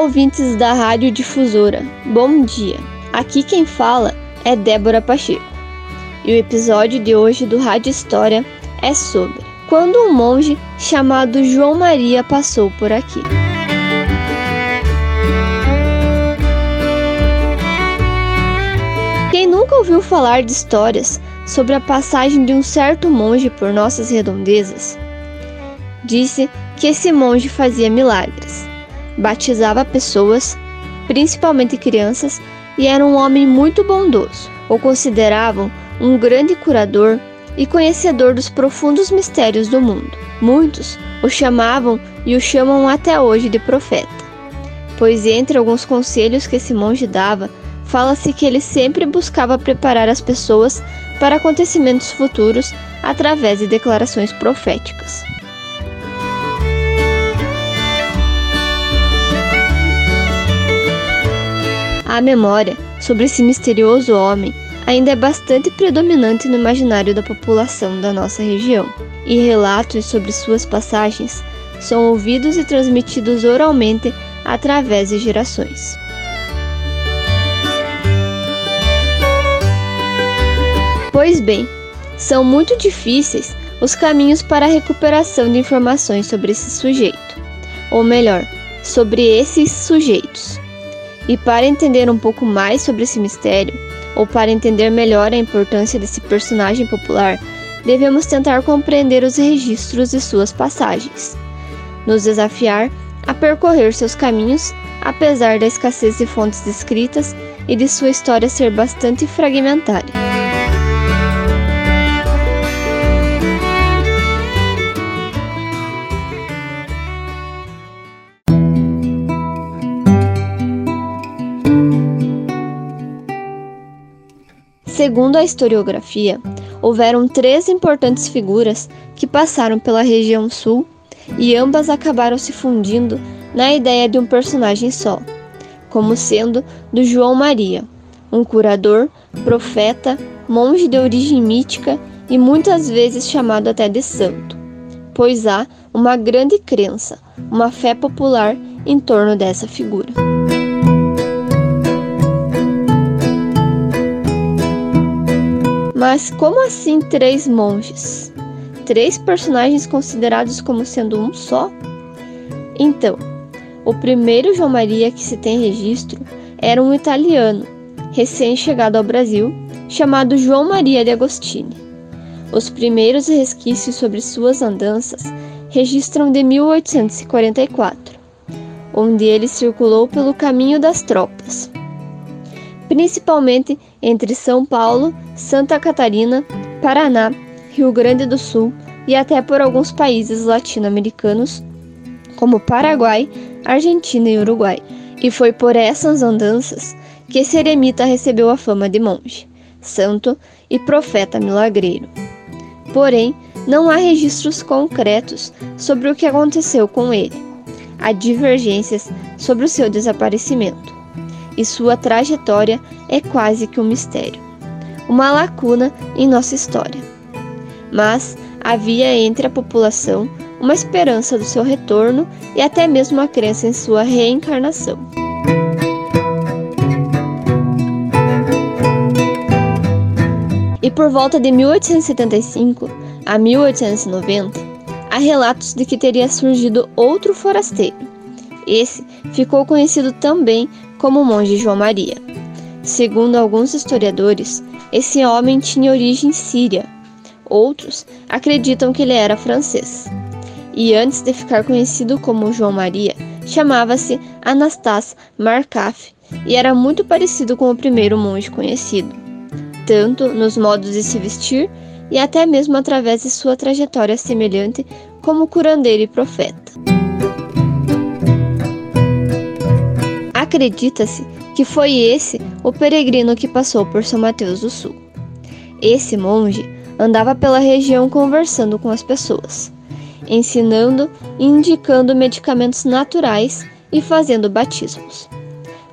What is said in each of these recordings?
Olá, ouvintes da Rádio Difusora. Bom dia. Aqui quem fala é Débora Pacheco. E o episódio de hoje do Rádio História é sobre quando um monge chamado João Maria passou por aqui. Quem nunca ouviu falar de histórias sobre a passagem de um certo monge por nossas redondezas? Disse que esse monge fazia milagres, batizava pessoas, principalmente crianças, e era um homem muito bondoso. O consideravam um grande curador e conhecedor dos profundos mistérios do mundo. Muitos o chamavam e o chamam até hoje de profeta, pois entre alguns conselhos que esse monge dava, fala-se que ele sempre buscava preparar as pessoas para acontecimentos futuros através de declarações proféticas. A memória sobre esse misterioso homem ainda é bastante predominante no imaginário da população da nossa região, e relatos sobre suas passagens são ouvidos e transmitidos oralmente através de gerações. Pois bem, são muito difíceis os caminhos para a recuperação de informações sobre esse sujeito, ou melhor, sobre esses sujeitos. E para entender um pouco mais sobre esse mistério, ou para entender melhor a importância desse personagem popular, devemos tentar compreender os registros de suas passagens, nos desafiar a percorrer seus caminhos, apesar da escassez de fontes escritas e de sua história ser bastante fragmentária. Segundo a historiografia, houveram três importantes figuras que passaram pela região sul e ambas acabaram se fundindo na ideia de um personagem só, como sendo do João Maria, um curador, profeta, monge de origem mítica e muitas vezes chamado até de santo, pois há uma grande crença, uma fé popular em torno dessa figura. Mas como assim três monges? Três personagens considerados como sendo um só? Então, o primeiro João Maria que se tem registro era um italiano, recém-chegado ao Brasil, chamado João Maria de Agostini. Os primeiros resquícios sobre suas andanças registram de 1844, onde ele circulou pelo caminho das tropas principalmente entre São Paulo, Santa Catarina, Paraná, Rio Grande do Sul e até por alguns países latino-americanos, como Paraguai, Argentina e Uruguai. E foi por essas andanças que esse eremita recebeu a fama de monge, santo e profeta milagreiro. Porém, não há registros concretos sobre o que aconteceu com ele. Há divergências sobre o seu desaparecimento e sua trajetória é quase que um mistério, uma lacuna em nossa história. Mas havia entre a população uma esperança do seu retorno e até mesmo a crença em sua reencarnação. E por volta de 1875 a 1890, há relatos de que teria surgido outro forasteiro. Esse ficou conhecido também como o monge João Maria. Segundo alguns historiadores, esse homem tinha origem síria. Outros acreditam que ele era francês. E antes de ficar conhecido como João Maria, chamava-se Anastas Markaf e era muito parecido com o primeiro monge conhecido, tanto nos modos de se vestir e até mesmo através de sua trajetória semelhante como curandeiro e profeta. Acredita-se que foi esse o peregrino que passou por São Mateus do Sul. Esse monge andava pela região conversando com as pessoas, ensinando e indicando medicamentos naturais e fazendo batismos.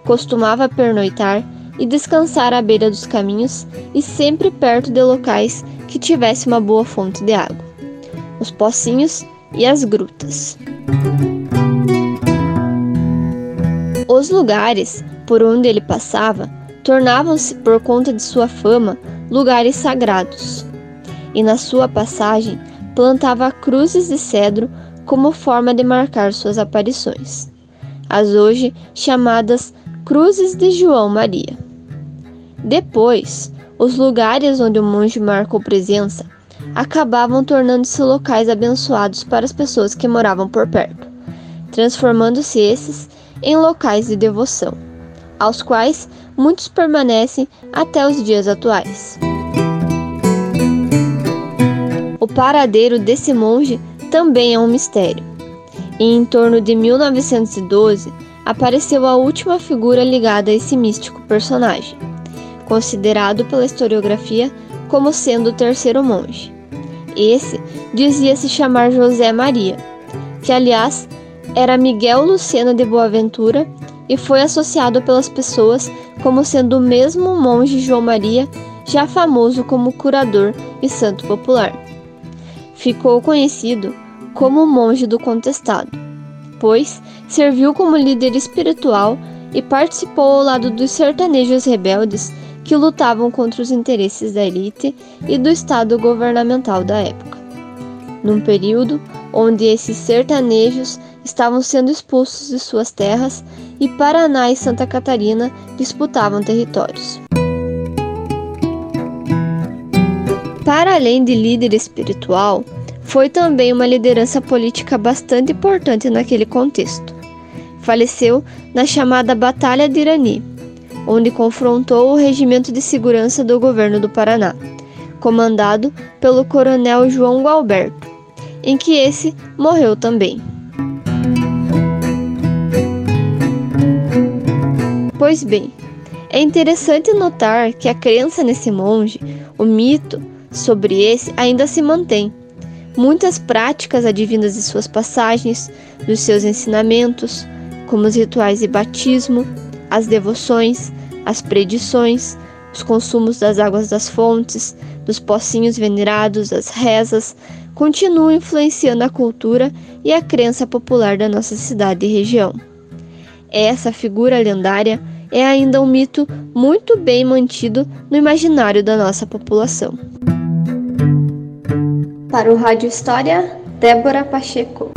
Costumava pernoitar e descansar à beira dos caminhos e sempre perto de locais que tivesse uma boa fonte de água, os pocinhos e as grutas. Os lugares por onde ele passava tornavam-se, por conta de sua fama, lugares sagrados. E na sua passagem plantava cruzes de cedro como forma de marcar suas aparições, as hoje chamadas Cruzes de João Maria. Depois, os lugares onde o monge marcou presença acabavam tornando-se locais abençoados para as pessoas que moravam por perto, transformando-se esses em locais de devoção, aos quais muitos permanecem até os dias atuais. O paradeiro desse monge também é um mistério. E em torno de 1912 apareceu a última figura ligada a esse místico personagem, considerado pela historiografia como sendo o terceiro monge. Esse dizia se chamar José Maria, que aliás era Miguel Lucena de Boaventura e foi associado pelas pessoas como sendo o mesmo monge João Maria, já famoso como curador e santo popular. Ficou conhecido como o monge do contestado, pois serviu como líder espiritual e participou ao lado dos sertanejos rebeldes que lutavam contra os interesses da elite e do Estado governamental da época. Num período onde esses sertanejos estavam sendo expulsos de suas terras e Paraná e Santa Catarina disputavam territórios. Para além de líder espiritual, foi também uma liderança política bastante importante naquele contexto. Faleceu na chamada Batalha de Irani, onde confrontou o regimento de segurança do governo do Paraná, comandado pelo coronel João Gualberto, em que esse morreu também. Pois bem, é interessante notar que a crença nesse monge, o mito sobre esse, ainda se mantém. Muitas práticas advindas de suas passagens, dos seus ensinamentos, como os rituais de batismo, as devoções, as predições, os consumos das águas das fontes, dos pocinhos venerados, as rezas, continuam influenciando a cultura e a crença popular da nossa cidade e região. Essa figura lendária é ainda um mito muito bem mantido no imaginário da nossa população. Para o Rádio História, Débora Pacheco.